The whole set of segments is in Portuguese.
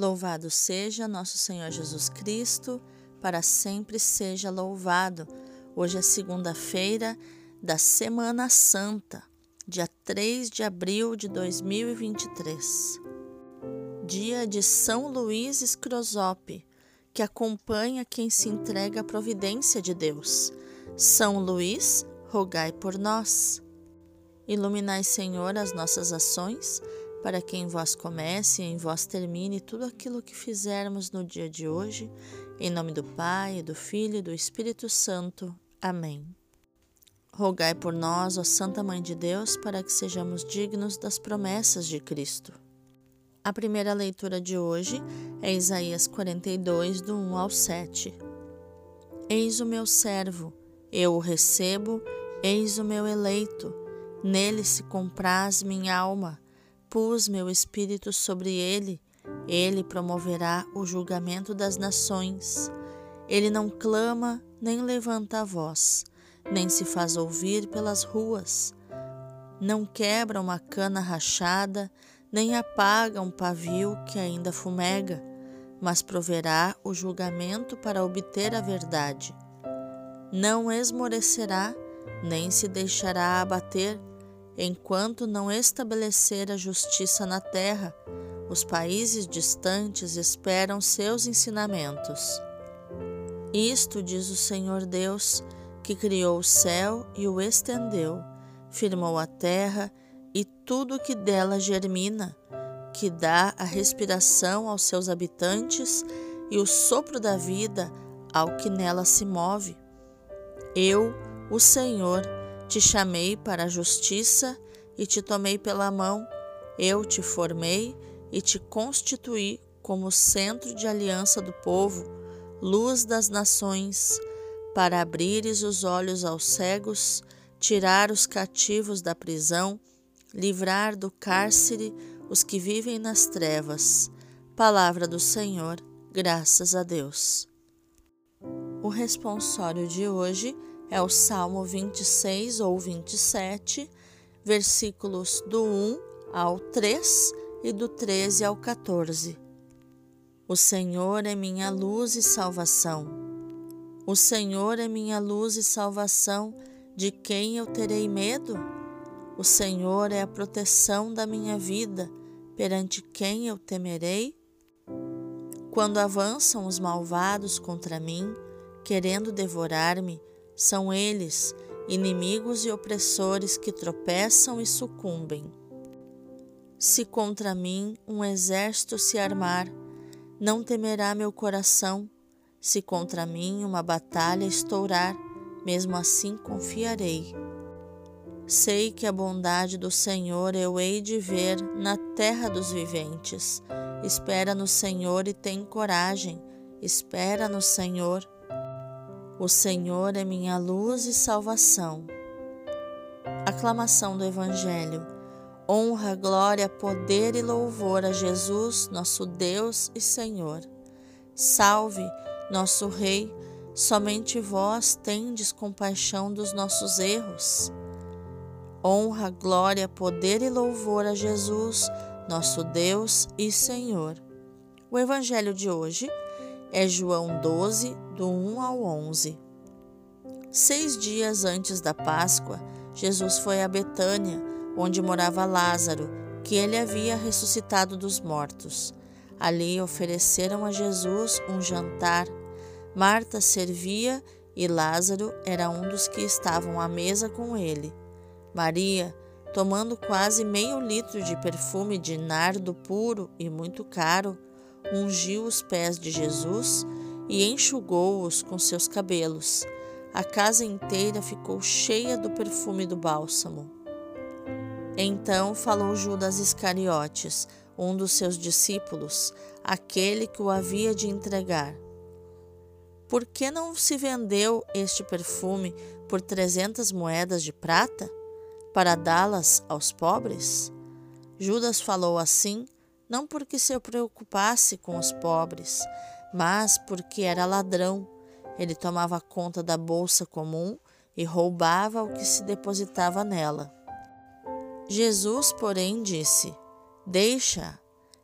Louvado seja nosso Senhor Jesus Cristo, para sempre seja louvado. Hoje é segunda-feira da Semana Santa, dia 3 de abril de 2023. Dia de São Luís Escrosope, que acompanha quem se entrega à providência de Deus. São Luís, rogai por nós. Iluminai, Senhor, as nossas ações para que em vós comece e em vós termine tudo aquilo que fizermos no dia de hoje, em nome do Pai, do Filho e do Espírito Santo. Amém. Rogai por nós, ó Santa Mãe de Deus, para que sejamos dignos das promessas de Cristo. A primeira leitura de hoje é Isaías 42, do 1 ao 7. Eis o meu servo, eu o recebo, eis o meu eleito, nele se compraz minha alma pus meu espírito sobre ele, ele promoverá o julgamento das nações. Ele não clama nem levanta a voz, nem se faz ouvir pelas ruas. Não quebra uma cana rachada, nem apaga um pavio que ainda fumega, mas proverá o julgamento para obter a verdade. Não esmorecerá, nem se deixará abater Enquanto não estabelecer a justiça na terra, os países distantes esperam seus ensinamentos. Isto diz o Senhor Deus, que criou o céu e o estendeu, firmou a terra e tudo que dela germina, que dá a respiração aos seus habitantes e o sopro da vida ao que nela se move. Eu, o Senhor, te chamei para a justiça e te tomei pela mão. Eu te formei e te constituí como centro de aliança do povo, luz das nações, para abrires os olhos aos cegos, tirar os cativos da prisão, livrar do cárcere os que vivem nas trevas. Palavra do Senhor, graças a Deus. O responsório de hoje é o Salmo 26 ou 27, versículos do 1 ao 3 e do 13 ao 14. O Senhor é minha luz e salvação. O Senhor é minha luz e salvação, de quem eu terei medo? O Senhor é a proteção da minha vida, perante quem eu temerei? Quando avançam os malvados contra mim, querendo devorar-me, são eles, inimigos e opressores que tropeçam e sucumbem. Se contra mim um exército se armar, não temerá meu coração. Se contra mim uma batalha estourar, mesmo assim confiarei. Sei que a bondade do Senhor eu hei de ver na terra dos viventes. Espera no Senhor e tem coragem. Espera no Senhor o Senhor é minha luz e salvação. Aclamação do Evangelho. Honra, glória, poder e louvor a Jesus, nosso Deus e Senhor. Salve, nosso Rei, somente vós tendes compaixão dos nossos erros. Honra, glória, poder e louvor a Jesus, nosso Deus e Senhor. O Evangelho de hoje é João 12, do 1 ao 11. Seis dias antes da Páscoa, Jesus foi a Betânia, onde morava Lázaro, que ele havia ressuscitado dos mortos. Ali ofereceram a Jesus um jantar. Marta servia e Lázaro era um dos que estavam à mesa com ele. Maria, tomando quase meio litro de perfume de nardo puro e muito caro, ungiu os pés de Jesus e enxugou-os com seus cabelos. A casa inteira ficou cheia do perfume do bálsamo. Então falou Judas Iscariotes, um dos seus discípulos, aquele que o havia de entregar. Por que não se vendeu este perfume por trezentas moedas de prata, para dá-las aos pobres? Judas falou assim não porque se preocupasse com os pobres, mas porque era ladrão. Ele tomava conta da bolsa comum e roubava o que se depositava nela. Jesus, porém, disse: Deixa,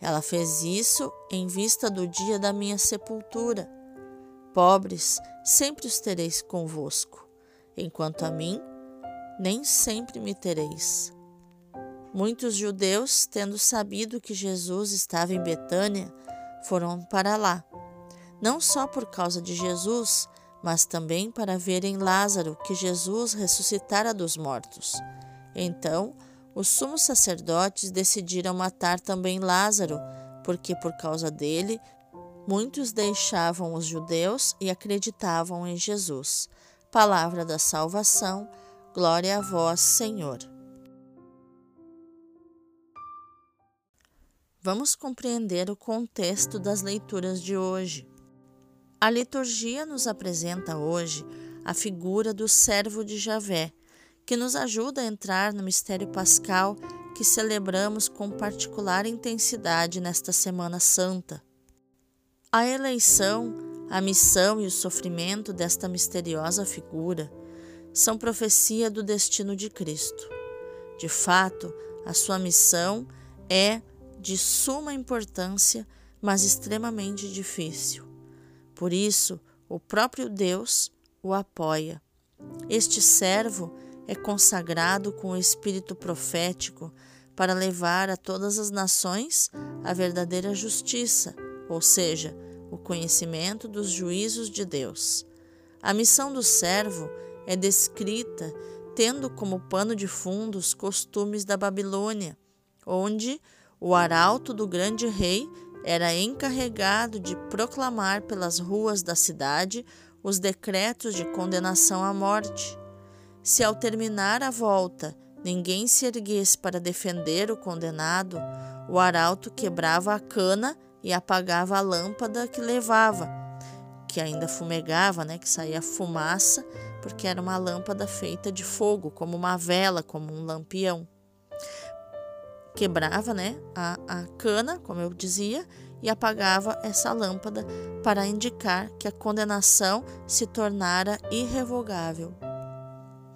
Ela fez isso em vista do dia da minha sepultura. Pobres, sempre os tereis convosco, enquanto a mim, nem sempre me tereis. Muitos judeus, tendo sabido que Jesus estava em Betânia, foram para lá, não só por causa de Jesus, mas também para verem Lázaro, que Jesus ressuscitara dos mortos. Então, os sumos sacerdotes decidiram matar também Lázaro, porque por causa dele muitos deixavam os judeus e acreditavam em Jesus. Palavra da salvação, glória a vós, Senhor. Vamos compreender o contexto das leituras de hoje. A liturgia nos apresenta hoje a figura do servo de Javé, que nos ajuda a entrar no mistério pascal que celebramos com particular intensidade nesta Semana Santa. A eleição, a missão e o sofrimento desta misteriosa figura são profecia do destino de Cristo. De fato, a sua missão é de suma importância, mas extremamente difícil. Por isso, o próprio Deus o apoia. Este servo é consagrado com o espírito profético para levar a todas as nações a verdadeira justiça, ou seja, o conhecimento dos juízos de Deus. A missão do servo é descrita tendo como pano de fundo os costumes da Babilônia, onde o arauto do grande rei era encarregado de proclamar pelas ruas da cidade os decretos de condenação à morte. Se ao terminar a volta ninguém se erguesse para defender o condenado, o arauto quebrava a cana e apagava a lâmpada que levava, que ainda fumegava, né, que saía fumaça, porque era uma lâmpada feita de fogo, como uma vela, como um lampião. Quebrava, né, a, a cana, como eu dizia, e apagava essa lâmpada para indicar que a condenação se tornara irrevogável.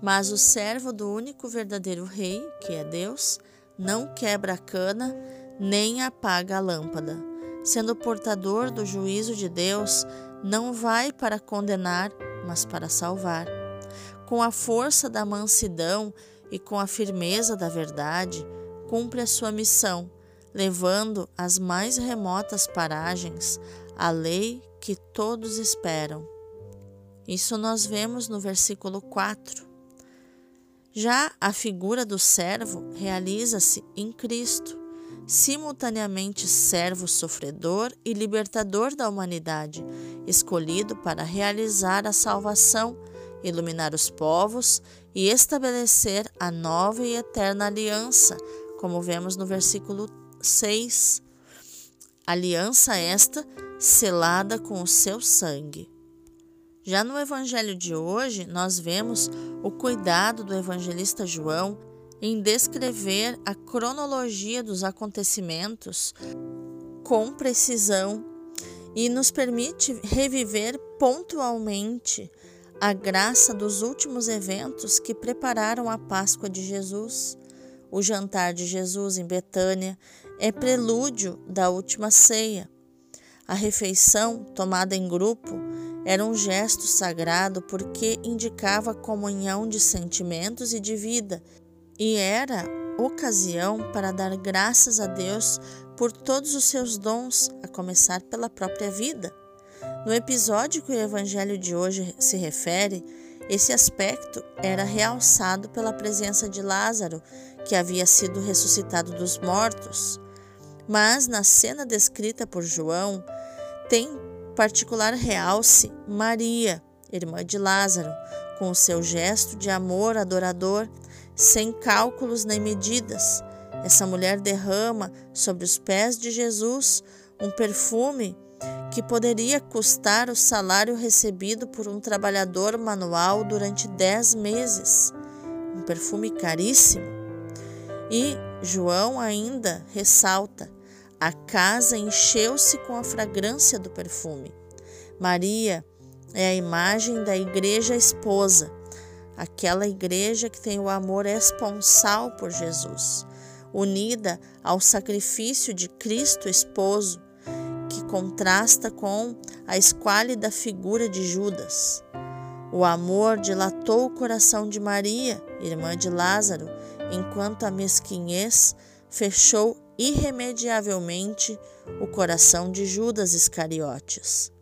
Mas o servo do único verdadeiro rei, que é Deus, não quebra a cana nem apaga a lâmpada. Sendo portador do juízo de Deus, não vai para condenar, mas para salvar. Com a força da mansidão e com a firmeza da verdade, cumpre a sua missão, levando às mais remotas paragens a lei que todos esperam. Isso nós vemos no versículo 4. Já a figura do servo realiza-se em Cristo, simultaneamente servo sofredor e libertador da humanidade, escolhido para realizar a salvação, iluminar os povos e estabelecer a nova e eterna aliança, como vemos no versículo 6. Aliança esta selada com o seu sangue. Já no evangelho de hoje, nós vemos o cuidado do evangelista João em descrever a cronologia dos acontecimentos com precisão e nos permite reviver pontualmente a graça dos últimos eventos que prepararam a Páscoa de Jesus. O jantar de Jesus em Betânia é prelúdio da última ceia. A refeição, tomada em grupo, era um gesto sagrado porque indicava comunhão de sentimentos e de vida, e era ocasião para dar graças a Deus por todos os seus dons, a começar pela própria vida. No episódio que o evangelho de hoje se refere, esse aspecto era realçado pela presença de Lázaro, que havia sido ressuscitado dos mortos. Mas na cena descrita por João, tem particular realce Maria, irmã de Lázaro, com o seu gesto de amor adorador, sem cálculos nem medidas. Essa mulher derrama sobre os pés de Jesus um perfume que poderia custar o salário recebido por um trabalhador manual durante dez meses. Um perfume caríssimo. E João ainda ressalta: a casa encheu-se com a fragrância do perfume. Maria é a imagem da igreja esposa, aquela igreja que tem o amor esponsal por Jesus. unida ao sacrifício de Cristo esposo, que contrasta com a esquálida figura de Judas. O amor dilatou o coração de Maria, irmã de Lázaro, enquanto a mesquinhez fechou irremediavelmente o coração de Judas Iscariotes.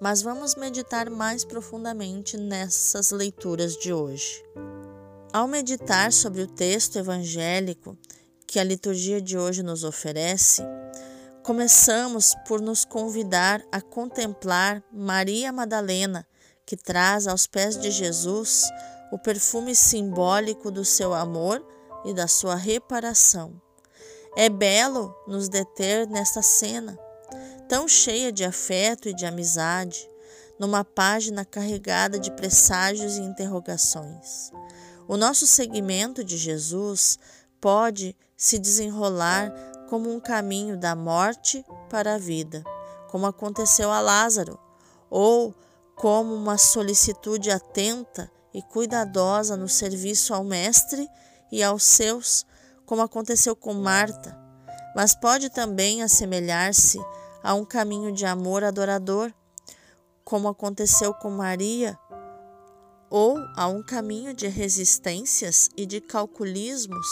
Mas vamos meditar mais profundamente nessas leituras de hoje. Ao meditar sobre o texto evangélico que a liturgia de hoje nos oferece, começamos por nos convidar a contemplar Maria Madalena, que traz aos pés de Jesus o perfume simbólico do seu amor e da sua reparação. É belo nos deter nesta cena, tão cheia de afeto e de amizade, numa página carregada de presságios e interrogações. O nosso seguimento de Jesus pode se desenrolar como um caminho da morte para a vida, como aconteceu a Lázaro, ou como uma solicitude atenta e cuidadosa no serviço ao Mestre e aos seus, como aconteceu com Marta, mas pode também assemelhar-se a um caminho de amor adorador, como aconteceu com Maria, ou a um caminho de resistências e de calculismos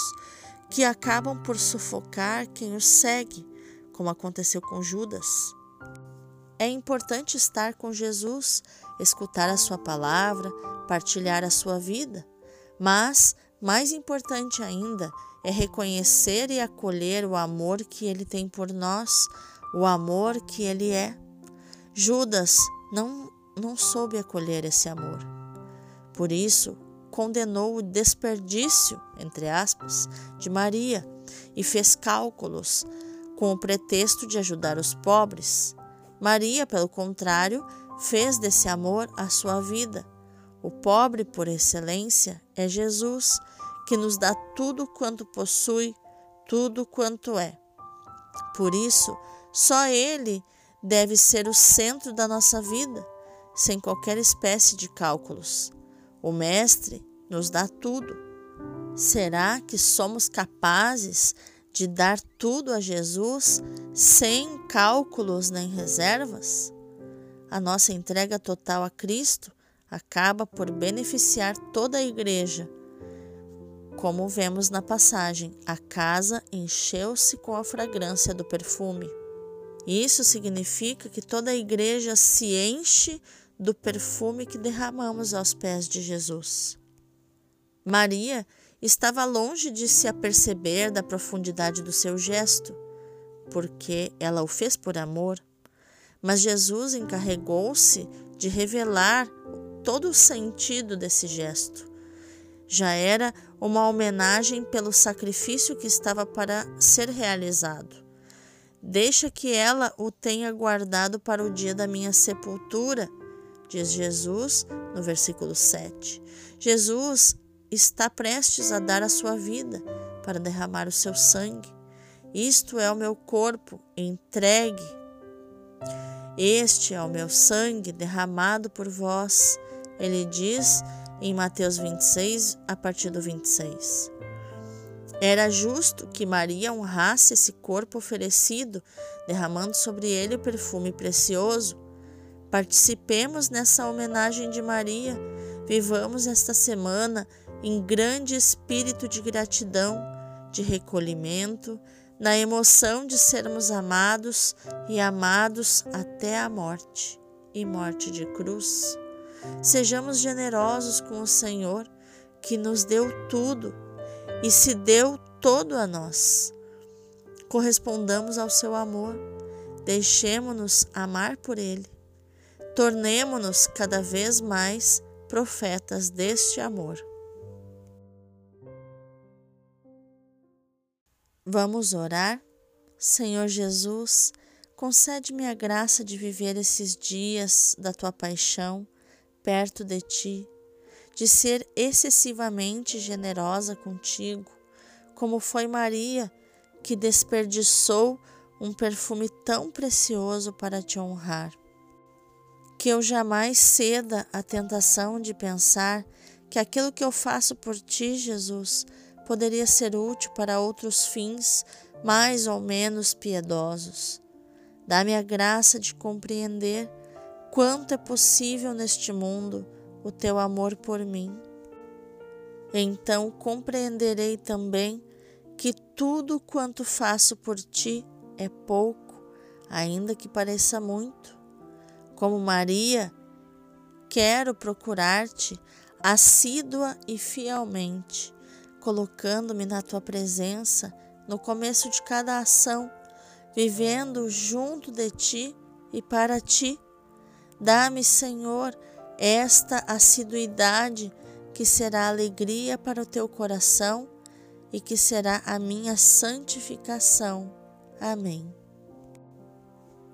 que acabam por sufocar quem o segue, como aconteceu com Judas. É importante estar com Jesus, escutar a sua palavra, partilhar a sua vida, mas, mais importante ainda, é reconhecer e acolher o amor que ele tem por nós, o amor que ele é. Judas não, não soube acolher esse amor. Por isso, condenou o desperdício, entre aspas, de Maria e fez cálculos com o pretexto de ajudar os pobres. Maria, pelo contrário, fez desse amor a sua vida. O pobre por excelência é Jesus, que nos dá tudo quanto possui, tudo quanto é. Por isso, só Ele deve ser o centro da nossa vida, sem qualquer espécie de cálculos. O Mestre nos dá tudo. Será que somos capazes de dar tudo a Jesus sem cálculos nem reservas? A nossa entrega total a Cristo acaba por beneficiar toda a igreja. Como vemos na passagem, a casa encheu-se com a fragrância do perfume. Isso significa que toda a igreja se enche do perfume que derramamos aos pés de Jesus. Maria estava longe de se aperceber da profundidade do seu gesto, porque ela o fez por amor, mas Jesus encarregou-se de revelar todo o sentido desse gesto. Já era uma homenagem pelo sacrifício que estava para ser realizado. Deixa que ela o tenha guardado para o dia da minha sepultura, diz Jesus no versículo 7. Jesus está prestes a dar a sua vida para derramar o seu sangue. Isto é o meu corpo entregue. Este é o meu sangue derramado por vós. Ele diz em Mateus 26, a partir do 26. Era justo que Maria honrasse esse corpo oferecido, derramando sobre ele o perfume precioso. Participemos nessa homenagem de Maria. Vivamos esta semana em grande espírito de gratidão, de recolhimento, na emoção de sermos amados e amados até a morte e morte de cruz. Sejamos generosos com o Senhor, que nos deu tudo e se deu todo a nós. Correspondamos ao seu amor, deixemo-nos amar por Ele, tornemo-nos cada vez mais profetas deste amor. Vamos orar? Senhor Jesus, concede-me a graça de viver esses dias da tua paixão perto de ti, de ser excessivamente generosa contigo, como foi Maria, que desperdiçou um perfume tão precioso para te honrar. Que eu jamais ceda à tentação de pensar que aquilo que eu faço por ti, Jesus, poderia ser útil para outros fins mais ou menos piedosos. Dá-me a graça de compreender quanto é possível neste mundo o teu amor por mim. Então compreenderei também que tudo quanto faço por ti é pouco, ainda que pareça muito. Como Maria, quero procurar-te assídua e fielmente, colocando-me na tua presença no começo de cada ação, vivendo junto de ti e para ti. Dá-me, Senhor, esta assiduidade que será alegria para o teu coração e que será a minha santificação. Amém.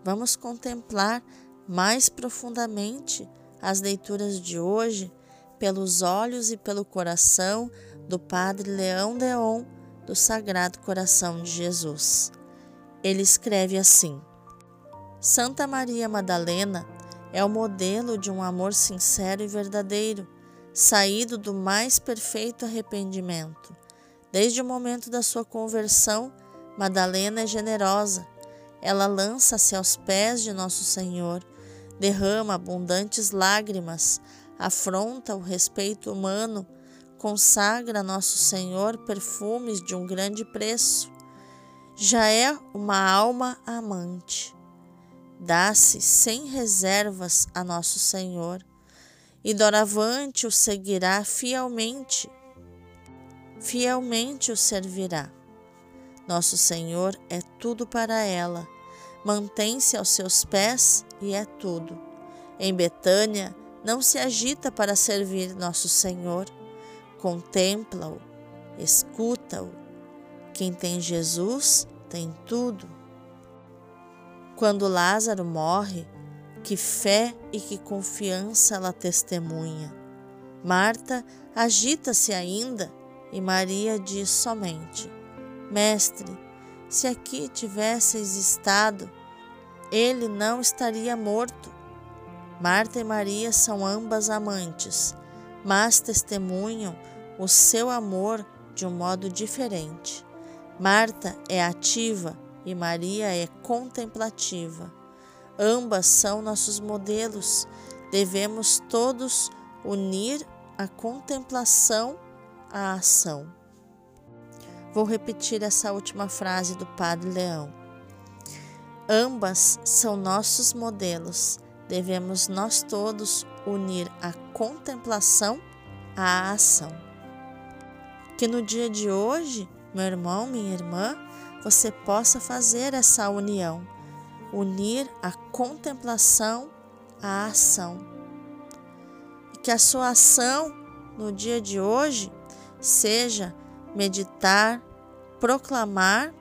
Vamos contemplar mais profundamente as leituras de hoje pelos olhos e pelo coração do Padre Leão Deon do Sagrado Coração de Jesus. Ele escreve assim: Santa Maria Madalena é o modelo de um amor sincero e verdadeiro, saído do mais perfeito arrependimento. Desde o momento da sua conversão, Madalena é generosa. Ela lança-se aos pés de Nosso Senhor, derrama abundantes lágrimas, afronta o respeito humano, consagra a Nosso Senhor perfumes de um grande preço. Já é uma alma amante. Dá-se sem reservas a Nosso Senhor, e doravante o seguirá fielmente, fielmente o servirá. Nosso Senhor é tudo para ela, mantém-se aos seus pés e é tudo. Em Betânia, não se agita para servir nosso Senhor, contempla-o, escuta-o. Quem tem Jesus tem tudo. Quando Lázaro morre, que fé e que confiança ela testemunha. Marta agita-se ainda e Maria diz somente: Mestre, se aqui tivesseis estado, ele não estaria morto. Marta e Maria são ambas amantes, mas testemunham o seu amor de um modo diferente. Marta é ativa e Maria é contemplativa. Ambas são nossos modelos. Devemos todos unir a contemplação à ação. Vou repetir essa última frase do Padre Leão. Ambas são nossos modelos devemos nós todos unir a contemplação à ação. Que no dia de hoje, meu irmão, minha irmã, você possa fazer essa união, unir a contemplação à ação. E que a sua ação no dia de hoje seja meditar, proclamar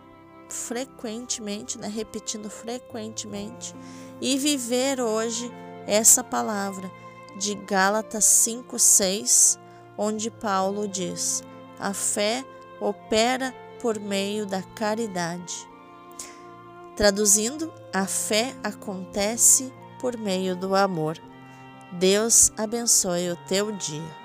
frequentemente, né, repetindo frequentemente e viver hoje essa palavra de Gálatas 5:6, onde Paulo diz: "A fé opera por meio da caridade". Traduzindo, a fé acontece por meio do amor. Deus abençoe o teu dia.